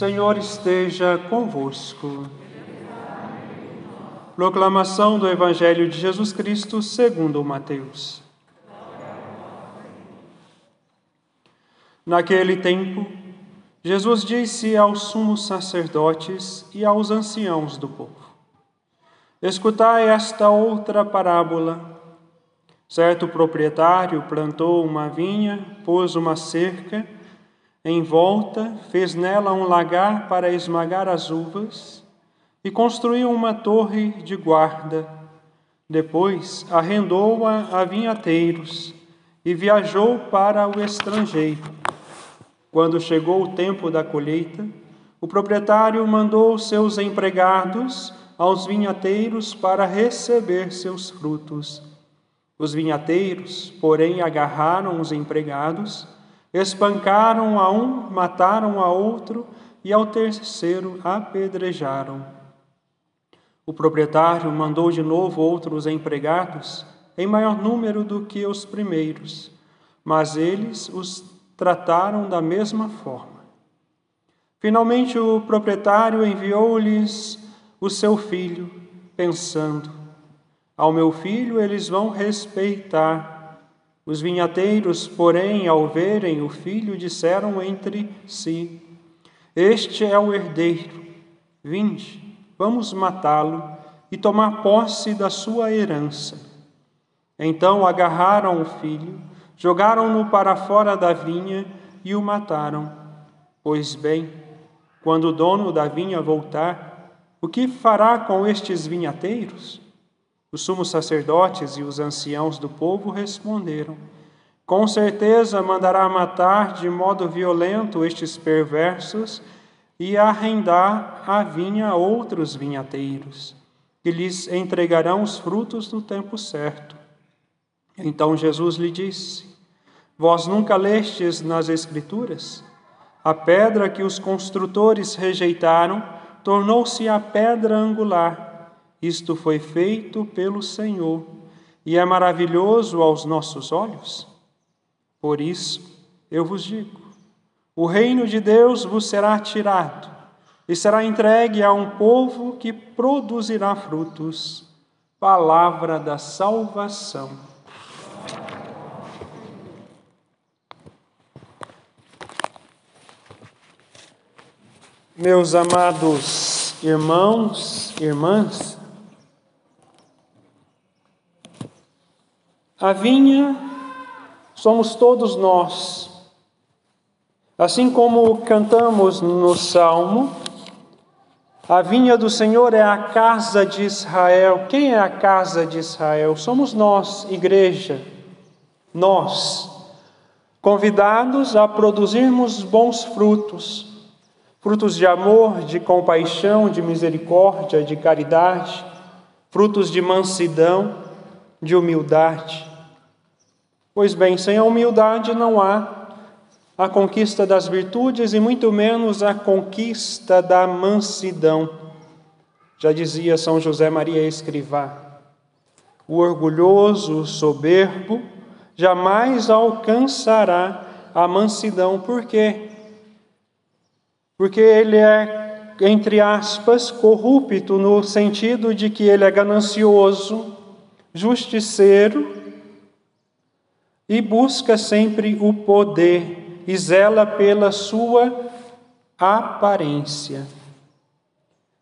Senhor esteja convosco. Proclamação do Evangelho de Jesus Cristo segundo Mateus. Naquele tempo, Jesus disse aos sumos sacerdotes e aos anciãos do povo: Escutai esta outra parábola. Certo proprietário plantou uma vinha, pôs uma cerca em volta, fez nela um lagar para esmagar as uvas e construiu uma torre de guarda. Depois arrendou-a a vinhateiros e viajou para o estrangeiro. Quando chegou o tempo da colheita, o proprietário mandou seus empregados aos vinhateiros para receber seus frutos. Os vinhateiros, porém, agarraram os empregados Espancaram a um, mataram a outro e ao terceiro apedrejaram. O proprietário mandou de novo outros empregados, em maior número do que os primeiros, mas eles os trataram da mesma forma. Finalmente, o proprietário enviou-lhes o seu filho, pensando: Ao meu filho eles vão respeitar os vinhateiros, porém, ao verem o filho, disseram entre si: Este é o herdeiro. Vinde, vamos matá-lo e tomar posse da sua herança. Então agarraram o filho, jogaram-no para fora da vinha e o mataram. Pois bem, quando o dono da vinha voltar, o que fará com estes vinhateiros? Os sumos sacerdotes e os anciãos do povo responderam: Com certeza mandará matar de modo violento estes perversos e arrendar a vinha a outros vinhateiros, que lhes entregarão os frutos no tempo certo. Então Jesus lhe disse: Vós nunca lestes nas Escrituras? A pedra que os construtores rejeitaram tornou-se a pedra angular. Isto foi feito pelo Senhor e é maravilhoso aos nossos olhos. Por isso, eu vos digo: o reino de Deus vos será tirado e será entregue a um povo que produzirá frutos. Palavra da salvação. Meus amados irmãos, irmãs, A vinha somos todos nós. Assim como cantamos no Salmo, a vinha do Senhor é a casa de Israel. Quem é a casa de Israel? Somos nós, igreja. Nós, convidados a produzirmos bons frutos, frutos de amor, de compaixão, de misericórdia, de caridade, frutos de mansidão, de humildade. Pois bem, sem a humildade não há a conquista das virtudes e muito menos a conquista da mansidão. Já dizia São José Maria Escrivá: o orgulhoso, soberbo, jamais alcançará a mansidão. Por quê? Porque ele é, entre aspas, corrupto, no sentido de que ele é ganancioso, justiceiro e busca sempre o poder e zela pela sua aparência.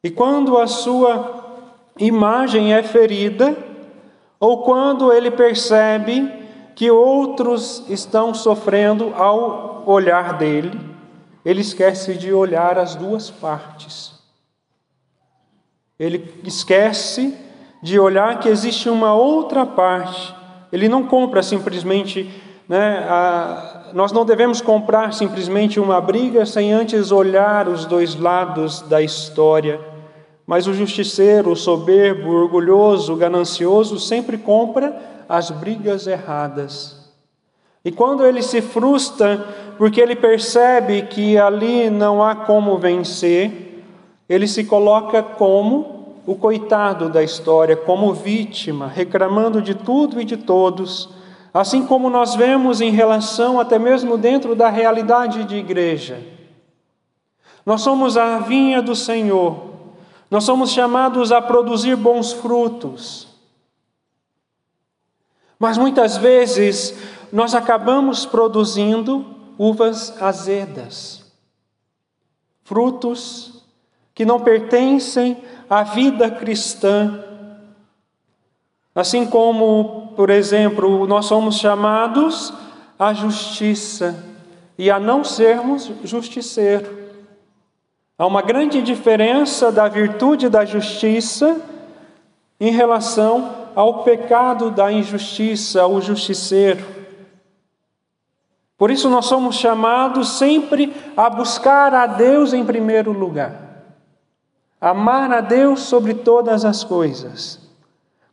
E quando a sua imagem é ferida, ou quando ele percebe que outros estão sofrendo ao olhar dele, ele esquece de olhar as duas partes. Ele esquece de olhar que existe uma outra parte ele não compra simplesmente, né, a, nós não devemos comprar simplesmente uma briga sem antes olhar os dois lados da história. Mas o justiceiro, o soberbo, o orgulhoso, o ganancioso sempre compra as brigas erradas. E quando ele se frustra porque ele percebe que ali não há como vencer, ele se coloca como o coitado da história como vítima, reclamando de tudo e de todos, assim como nós vemos em relação até mesmo dentro da realidade de igreja. Nós somos a vinha do Senhor. Nós somos chamados a produzir bons frutos. Mas muitas vezes nós acabamos produzindo uvas azedas, frutos que não pertencem à vida cristã. Assim como, por exemplo, nós somos chamados à justiça e a não sermos justiceiros. Há uma grande diferença da virtude da justiça em relação ao pecado da injustiça, ao justiceiro. Por isso, nós somos chamados sempre a buscar a Deus em primeiro lugar, amar a Deus sobre todas as coisas,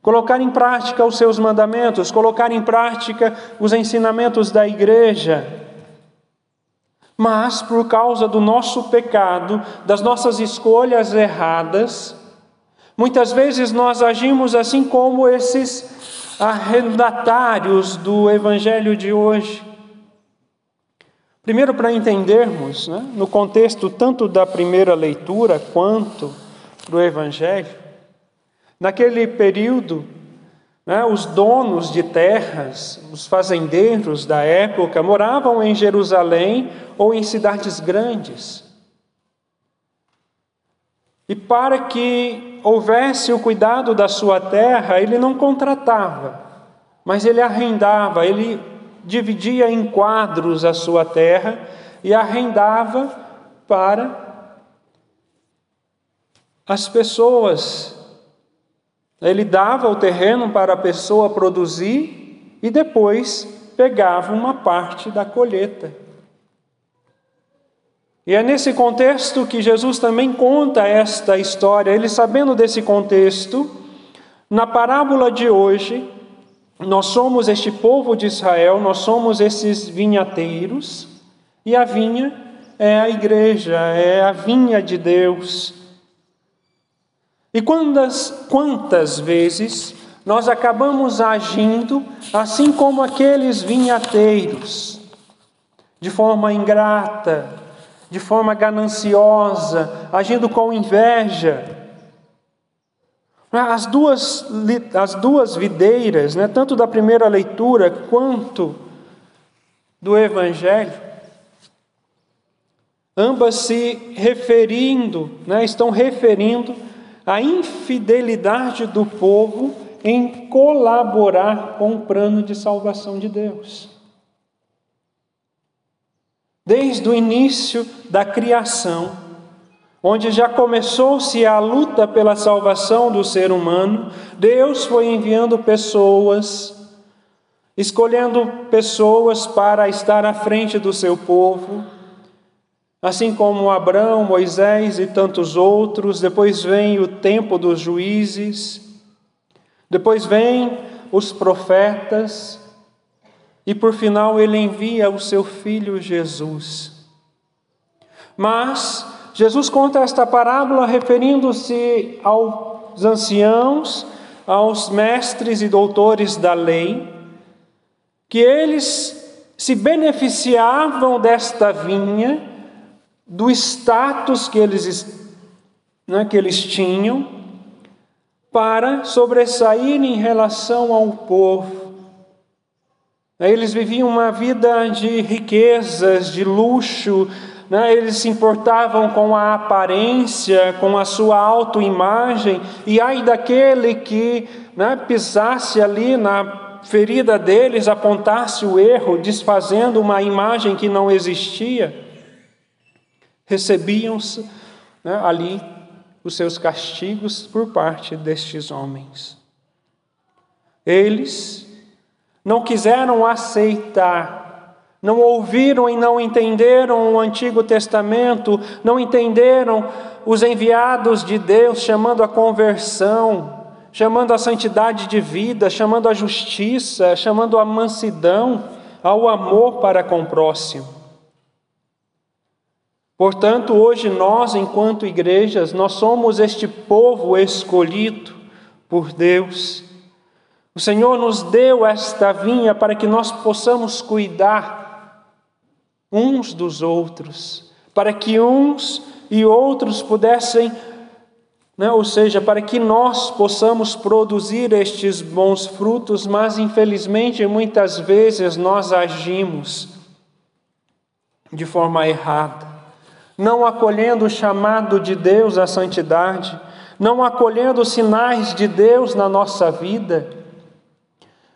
colocar em prática os seus mandamentos, colocar em prática os ensinamentos da igreja mas por causa do nosso pecado, das nossas escolhas erradas, muitas vezes nós agimos assim como esses arrendatários do evangelho de hoje. Primeiro, para entendermos, né, no contexto tanto da primeira leitura quanto do evangelho, naquele período né? Os donos de terras, os fazendeiros da época, moravam em Jerusalém ou em cidades grandes. E para que houvesse o cuidado da sua terra, ele não contratava, mas ele arrendava, ele dividia em quadros a sua terra e arrendava para as pessoas ele dava o terreno para a pessoa produzir e depois pegava uma parte da colheita. E é nesse contexto que Jesus também conta esta história. Ele, sabendo desse contexto, na parábola de hoje, nós somos este povo de Israel, nós somos esses vinhateiros, e a vinha é a igreja, é a vinha de Deus. E quantas, quantas vezes nós acabamos agindo assim como aqueles vinhateiros, de forma ingrata, de forma gananciosa, agindo com inveja. As duas, as duas videiras, né, tanto da primeira leitura quanto do Evangelho, ambas se referindo, né, estão referindo a infidelidade do povo em colaborar com o plano de salvação de Deus. Desde o início da criação, onde já começou-se a luta pela salvação do ser humano, Deus foi enviando pessoas, escolhendo pessoas para estar à frente do seu povo, Assim como Abraão, Moisés e tantos outros, depois vem o tempo dos juízes, depois vem os profetas, e por final ele envia o seu filho Jesus. Mas Jesus conta esta parábola referindo-se aos anciãos, aos mestres e doutores da lei, que eles se beneficiavam desta vinha do status que eles, né, que eles tinham para sobressair em relação ao povo. Eles viviam uma vida de riquezas, de luxo, né? eles se importavam com a aparência, com a sua autoimagem, e ai daquele que né, pisasse ali na ferida deles, apontasse o erro, desfazendo uma imagem que não existia recebiam né, ali os seus castigos por parte destes homens. Eles não quiseram aceitar, não ouviram e não entenderam o Antigo Testamento, não entenderam os enviados de Deus chamando a conversão, chamando a santidade de vida, chamando a justiça, chamando a mansidão, ao amor para com o próximo. Portanto, hoje nós, enquanto igrejas, nós somos este povo escolhido por Deus. O Senhor nos deu esta vinha para que nós possamos cuidar uns dos outros, para que uns e outros pudessem, né, ou seja, para que nós possamos produzir estes bons frutos, mas infelizmente muitas vezes nós agimos de forma errada, não acolhendo o chamado de Deus à santidade, não acolhendo os sinais de Deus na nossa vida.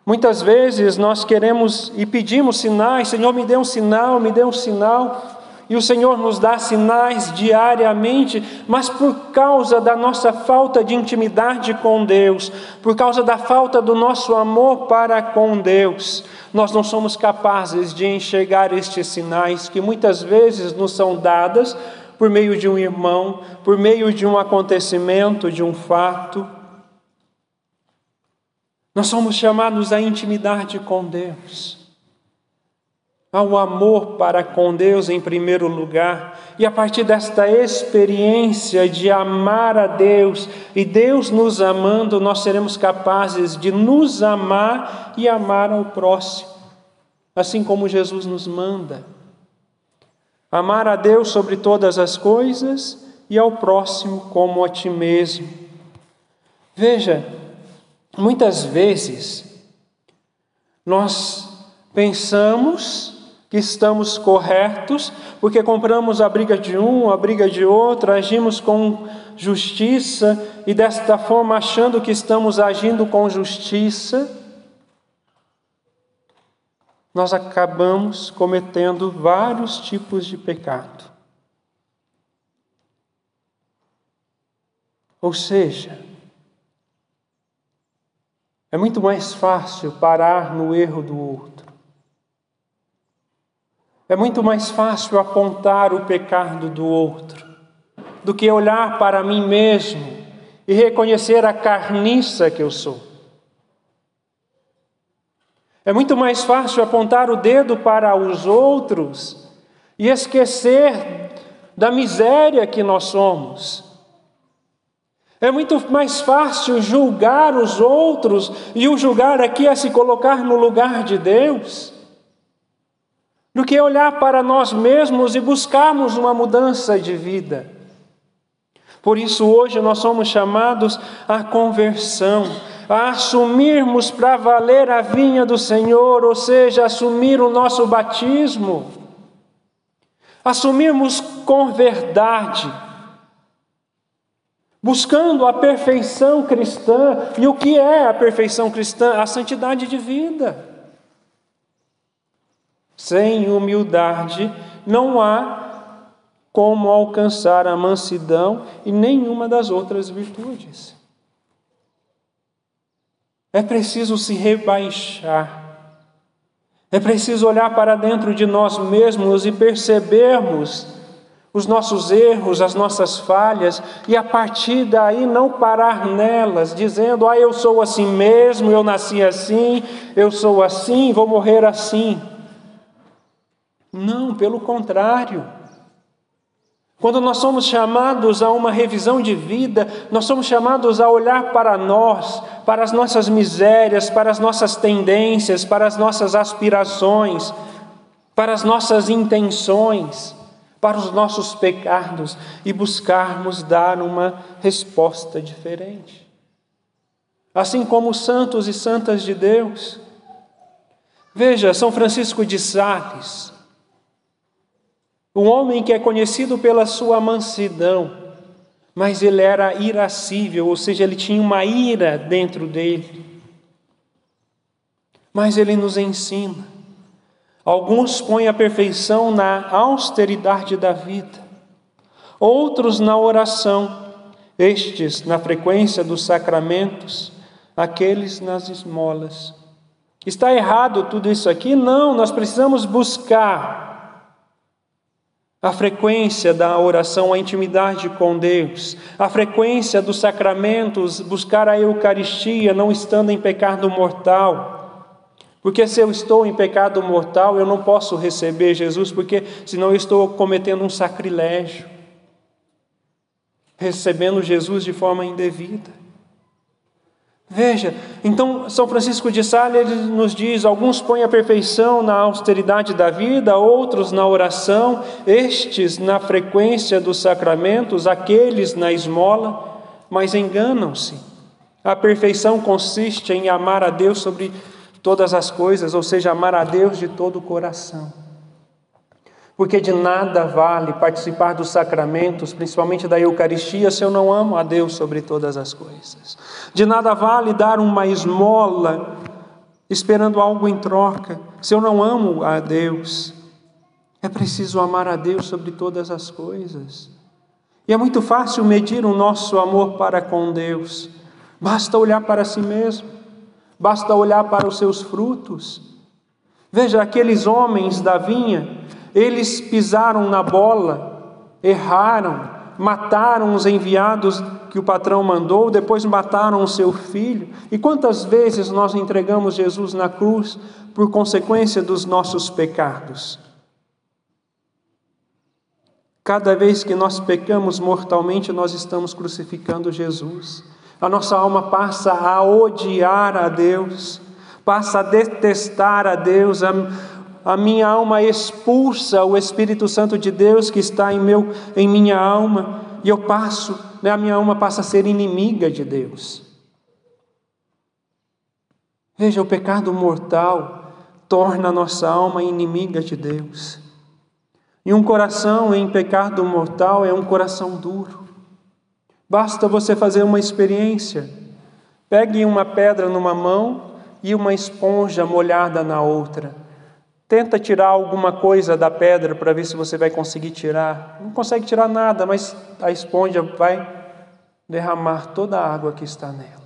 Muitas vezes nós queremos e pedimos sinais, Senhor, me dê um sinal, me dê um sinal e o Senhor nos dá sinais diariamente, mas por causa da nossa falta de intimidade com Deus, por causa da falta do nosso amor para com Deus, nós não somos capazes de enxergar estes sinais que muitas vezes nos são dadas por meio de um irmão, por meio de um acontecimento, de um fato. Nós somos chamados à intimidade com Deus ao amor para com Deus em primeiro lugar, e a partir desta experiência de amar a Deus e Deus nos amando, nós seremos capazes de nos amar e amar ao próximo, assim como Jesus nos manda. Amar a Deus sobre todas as coisas e ao próximo como a ti mesmo. Veja, muitas vezes nós pensamos que estamos corretos, porque compramos a briga de um, a briga de outro, agimos com justiça e desta forma achando que estamos agindo com justiça, nós acabamos cometendo vários tipos de pecado. Ou seja, é muito mais fácil parar no erro do outro é muito mais fácil apontar o pecado do outro do que olhar para mim mesmo e reconhecer a carniça que eu sou. É muito mais fácil apontar o dedo para os outros e esquecer da miséria que nós somos. É muito mais fácil julgar os outros, e o julgar aqui é se colocar no lugar de Deus do que olhar para nós mesmos e buscarmos uma mudança de vida. Por isso, hoje nós somos chamados à conversão, a assumirmos para valer a vinha do Senhor, ou seja, assumir o nosso batismo, assumirmos com verdade, buscando a perfeição cristã. E o que é a perfeição cristã? A santidade de vida. Sem humildade não há como alcançar a mansidão e nenhuma das outras virtudes. É preciso se rebaixar. É preciso olhar para dentro de nós mesmos e percebermos os nossos erros, as nossas falhas, e a partir daí não parar nelas, dizendo: Ah, eu sou assim mesmo, eu nasci assim, eu sou assim, vou morrer assim. Não, pelo contrário. Quando nós somos chamados a uma revisão de vida, nós somos chamados a olhar para nós, para as nossas misérias, para as nossas tendências, para as nossas aspirações, para as nossas intenções, para os nossos pecados e buscarmos dar uma resposta diferente. Assim como os santos e santas de Deus. Veja, São Francisco de Sales, um homem que é conhecido pela sua mansidão, mas ele era irascível, ou seja, ele tinha uma ira dentro dele. Mas ele nos ensina. Alguns põem a perfeição na austeridade da vida, outros na oração, estes na frequência dos sacramentos, aqueles nas esmolas. Está errado tudo isso aqui? Não, nós precisamos buscar a frequência da oração, a intimidade com Deus, a frequência dos sacramentos, buscar a Eucaristia, não estando em pecado mortal. Porque se eu estou em pecado mortal, eu não posso receber Jesus, porque senão eu estou cometendo um sacrilégio, recebendo Jesus de forma indevida. Veja, então São Francisco de Sales nos diz: alguns põem a perfeição na austeridade da vida, outros na oração, estes na frequência dos sacramentos, aqueles na esmola, mas enganam-se. A perfeição consiste em amar a Deus sobre todas as coisas, ou seja, amar a Deus de todo o coração. Porque de nada vale participar dos sacramentos, principalmente da Eucaristia, se eu não amo a Deus sobre todas as coisas. De nada vale dar uma esmola esperando algo em troca, se eu não amo a Deus. É preciso amar a Deus sobre todas as coisas. E é muito fácil medir o nosso amor para com Deus. Basta olhar para si mesmo, basta olhar para os seus frutos. Veja aqueles homens da vinha eles pisaram na bola, erraram, mataram os enviados que o patrão mandou, depois mataram o seu filho. E quantas vezes nós entregamos Jesus na cruz por consequência dos nossos pecados? Cada vez que nós pecamos mortalmente, nós estamos crucificando Jesus. A nossa alma passa a odiar a Deus, passa a detestar a Deus, a, a minha alma expulsa o Espírito Santo de Deus que está em, meu, em minha alma, e eu passo, né, a minha alma passa a ser inimiga de Deus. Veja, o pecado mortal torna a nossa alma inimiga de Deus. E um coração em pecado mortal é um coração duro. Basta você fazer uma experiência. Pegue uma pedra numa mão e uma esponja molhada na outra. Tenta tirar alguma coisa da pedra para ver se você vai conseguir tirar. Não consegue tirar nada, mas a esponja vai derramar toda a água que está nela.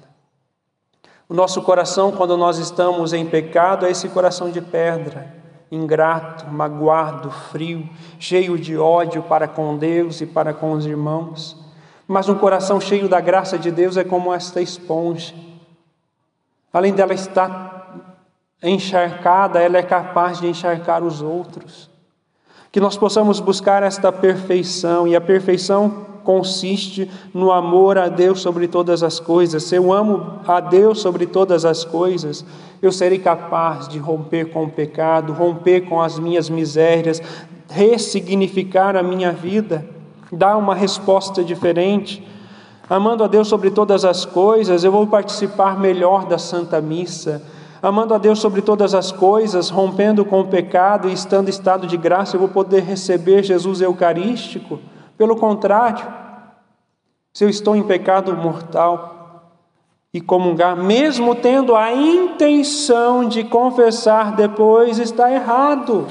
O nosso coração, quando nós estamos em pecado, é esse coração de pedra, ingrato, magoado, frio, cheio de ódio para com Deus e para com os irmãos. Mas um coração cheio da graça de Deus é como esta esponja. Além dela estar encharcada, ela é capaz de encharcar os outros. Que nós possamos buscar esta perfeição, e a perfeição consiste no amor a Deus sobre todas as coisas. Se eu amo a Deus sobre todas as coisas, eu serei capaz de romper com o pecado, romper com as minhas misérias, ressignificar a minha vida, dar uma resposta diferente. Amando a Deus sobre todas as coisas, eu vou participar melhor da Santa Missa amando a Deus sobre todas as coisas, rompendo com o pecado e estando em estado de graça, eu vou poder receber Jesus Eucarístico. Pelo contrário, se eu estou em pecado mortal e comungar, mesmo tendo a intenção de confessar depois, está errado.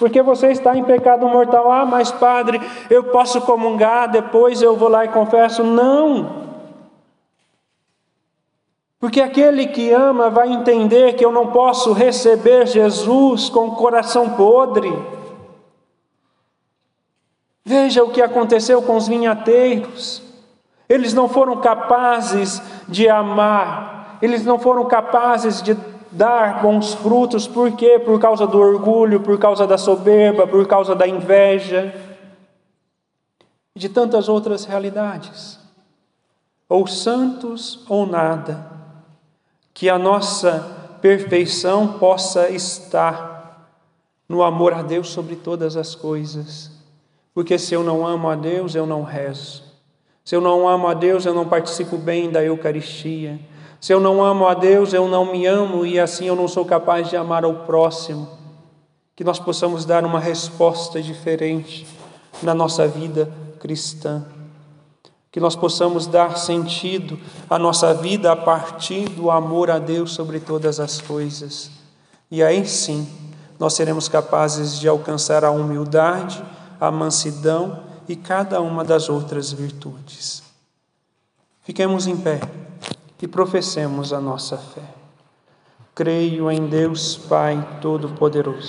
Porque você está em pecado mortal. Ah, mas padre, eu posso comungar, depois eu vou lá e confesso. Não. Porque aquele que ama vai entender que eu não posso receber Jesus com o coração podre. Veja o que aconteceu com os vinhateiros. Eles não foram capazes de amar, eles não foram capazes de dar bons frutos, por quê? Por causa do orgulho, por causa da soberba, por causa da inveja e de tantas outras realidades. Ou santos ou nada que a nossa perfeição possa estar no amor a Deus sobre todas as coisas. Porque se eu não amo a Deus, eu não rezo. Se eu não amo a Deus, eu não participo bem da Eucaristia. Se eu não amo a Deus, eu não me amo e assim eu não sou capaz de amar ao próximo. Que nós possamos dar uma resposta diferente na nossa vida cristã que nós possamos dar sentido à nossa vida a partir do amor a Deus sobre todas as coisas. E aí sim, nós seremos capazes de alcançar a humildade, a mansidão e cada uma das outras virtudes. Fiquemos em pé e professemos a nossa fé. Creio em Deus Pai Todo-Poderoso.